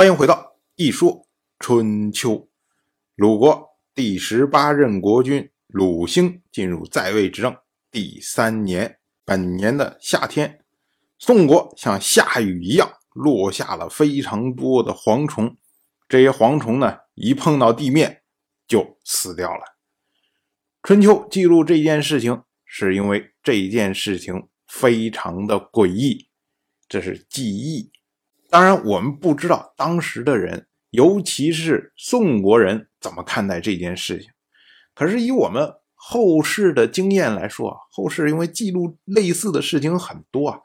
欢迎回到一说春秋。鲁国第十八任国君鲁兴进入在位执政第三年，本年的夏天，宋国像下雨一样落下了非常多的蝗虫。这些蝗虫呢，一碰到地面就死掉了。春秋记录这件事情，是因为这件事情非常的诡异，这是记忆。当然，我们不知道当时的人，尤其是宋国人怎么看待这件事情。可是以我们后世的经验来说，后世因为记录类似的事情很多啊，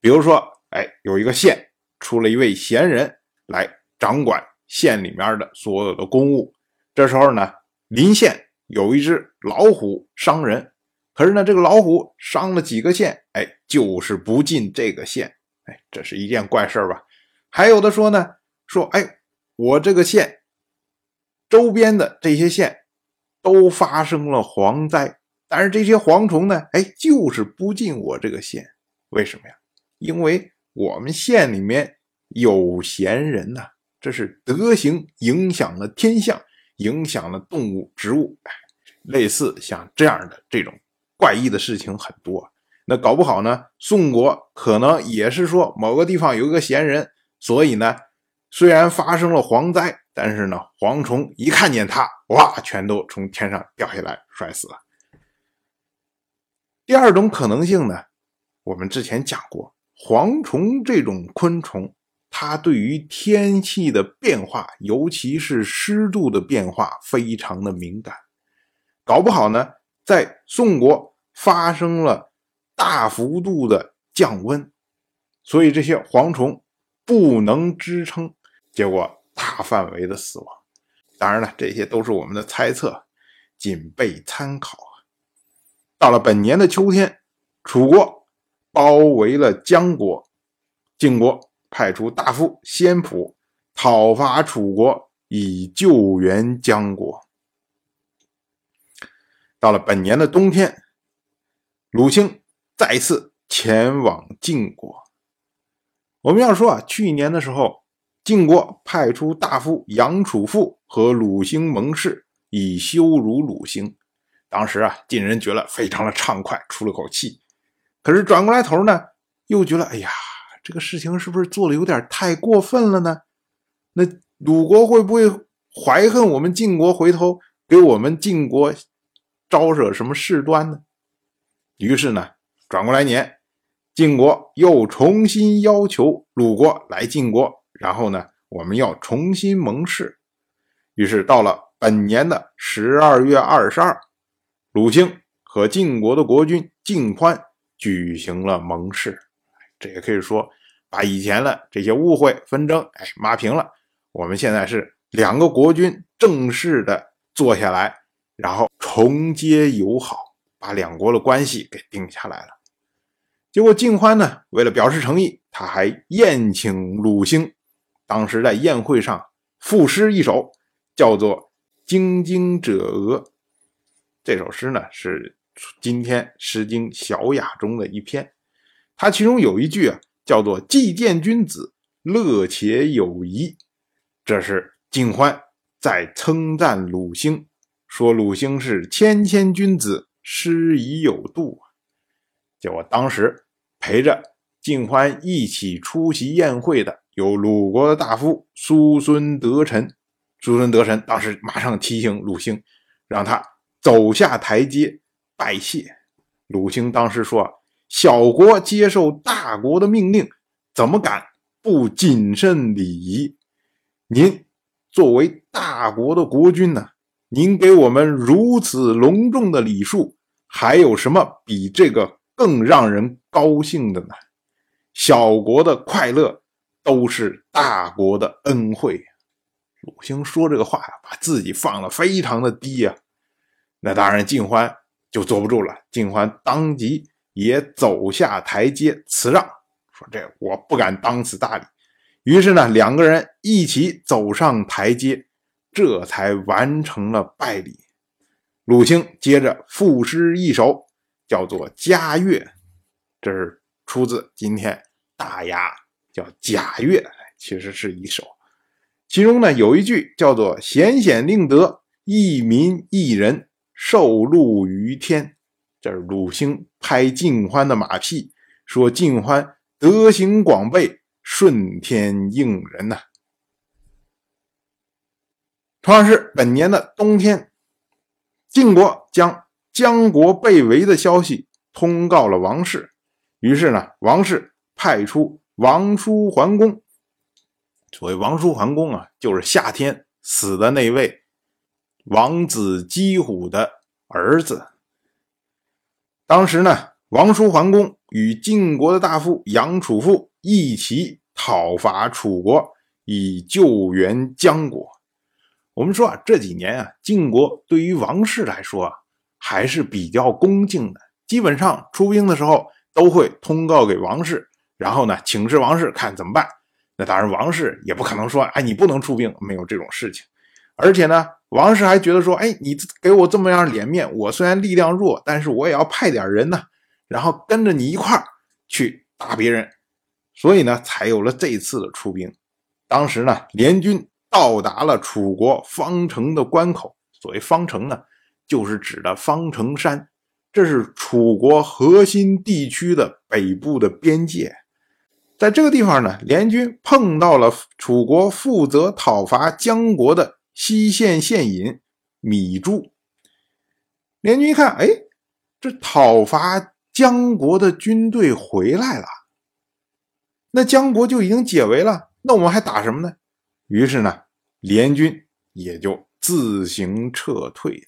比如说，哎，有一个县出了一位贤人来掌管县里面的所有的公务，这时候呢，临县有一只老虎伤人，可是呢，这个老虎伤了几个县，哎，就是不进这个县，哎，这是一件怪事吧？还有的说呢，说哎，我这个县周边的这些县都发生了蝗灾，但是这些蝗虫呢，哎，就是不进我这个县，为什么呀？因为我们县里面有贤人呐，这是德行影响了天象，影响了动物、植物，类似像这样的这种怪异的事情很多。那搞不好呢，宋国可能也是说某个地方有一个贤人。所以呢，虽然发生了蝗灾，但是呢，蝗虫一看见它，哇，全都从天上掉下来，摔死了。第二种可能性呢，我们之前讲过，蝗虫这种昆虫，它对于天气的变化，尤其是湿度的变化，非常的敏感。搞不好呢，在宋国发生了大幅度的降温，所以这些蝗虫。不能支撑，结果大范围的死亡。当然了，这些都是我们的猜测，仅备参考。到了本年的秋天，楚国包围了江国，晋国派出大夫先仆讨伐楚国，以救援江国。到了本年的冬天，鲁兴再次前往晋国。我们要说啊，去年的时候，晋国派出大夫杨楚父和鲁兴盟誓，以羞辱鲁兴。当时啊，晋人觉得非常的畅快，出了口气。可是转过来头呢，又觉得，哎呀，这个事情是不是做的有点太过分了呢？那鲁国会不会怀恨我们晋国，回头给我们晋国招惹什么事端呢？于是呢，转过来年。晋国又重新要求鲁国来晋国，然后呢，我们要重新盟誓。于是到了本年的十二月二十二，鲁兴和晋国的国君晋欢举行了盟誓。这也可以说把以前的这些误会纷争，哎，抹平了。我们现在是两个国君正式的坐下来，然后重接友好，把两国的关系给定下来了。结果晋欢呢，为了表示诚意，他还宴请鲁兴。当时在宴会上赋诗一首，叫做《京津者俄》。这首诗呢，是今天《诗经·小雅》中的一篇。它其中有一句啊，叫做“既见君子，乐且有仪”。这是晋欢在称赞鲁兴，说鲁兴是谦谦君子，诗仪有度。结果当时。陪着晋欢一起出席宴会的有鲁国的大夫叔孙得臣。叔孙得臣当时马上提醒鲁兴，让他走下台阶拜谢。鲁兴当时说：“小国接受大国的命令，怎么敢不谨慎礼仪？您作为大国的国君呢？您给我们如此隆重的礼数，还有什么比这个？”更让人高兴的呢，小国的快乐都是大国的恩惠。鲁兴说这个话呀，把自己放的非常的低呀。那当然，晋欢就坐不住了，晋欢当即也走下台阶辞让，说：“这我不敢当此大礼。”于是呢，两个人一起走上台阶，这才完成了拜礼。鲁兴接着赋诗一首。叫做嘉乐，这是出自今天大雅，叫贾乐，其实是一首。其中呢有一句叫做“显显令德，一民一人，受禄于天”。这是鲁兴拍晋欢的马屁，说晋欢德行广备，顺天应人呐。同样是本年的冬天，晋国将姜国被围的消息通告了王室，于是呢，王室派出王叔桓公。所谓王叔桓公啊，就是夏天死的那位王子姬虎的儿子。当时呢，王叔桓公与晋国的大夫杨楚父一起讨伐楚国，以救援姜国。我们说啊，这几年啊，晋国对于王室来说啊，还是比较恭敬的。基本上出兵的时候都会通告给王室，然后呢，请示王室看怎么办。那当然，王室也不可能说，哎，你不能出兵，没有这种事情。而且呢，王室还觉得说，哎，你给我这么样脸面，我虽然力量弱，但是我也要派点人呢，然后跟着你一块儿去打别人。所以呢，才有了这次的出兵。当时呢，联军。到达了楚国方城的关口。所谓方城呢，就是指的方城山，这是楚国核心地区的北部的边界。在这个地方呢，联军碰到了楚国负责讨伐姜国的西县县尹米朱。联军一看，哎，这讨伐姜国的军队回来了，那姜国就已经解围了，那我们还打什么呢？于是呢，联军也就自行撤退。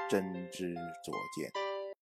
真知灼见。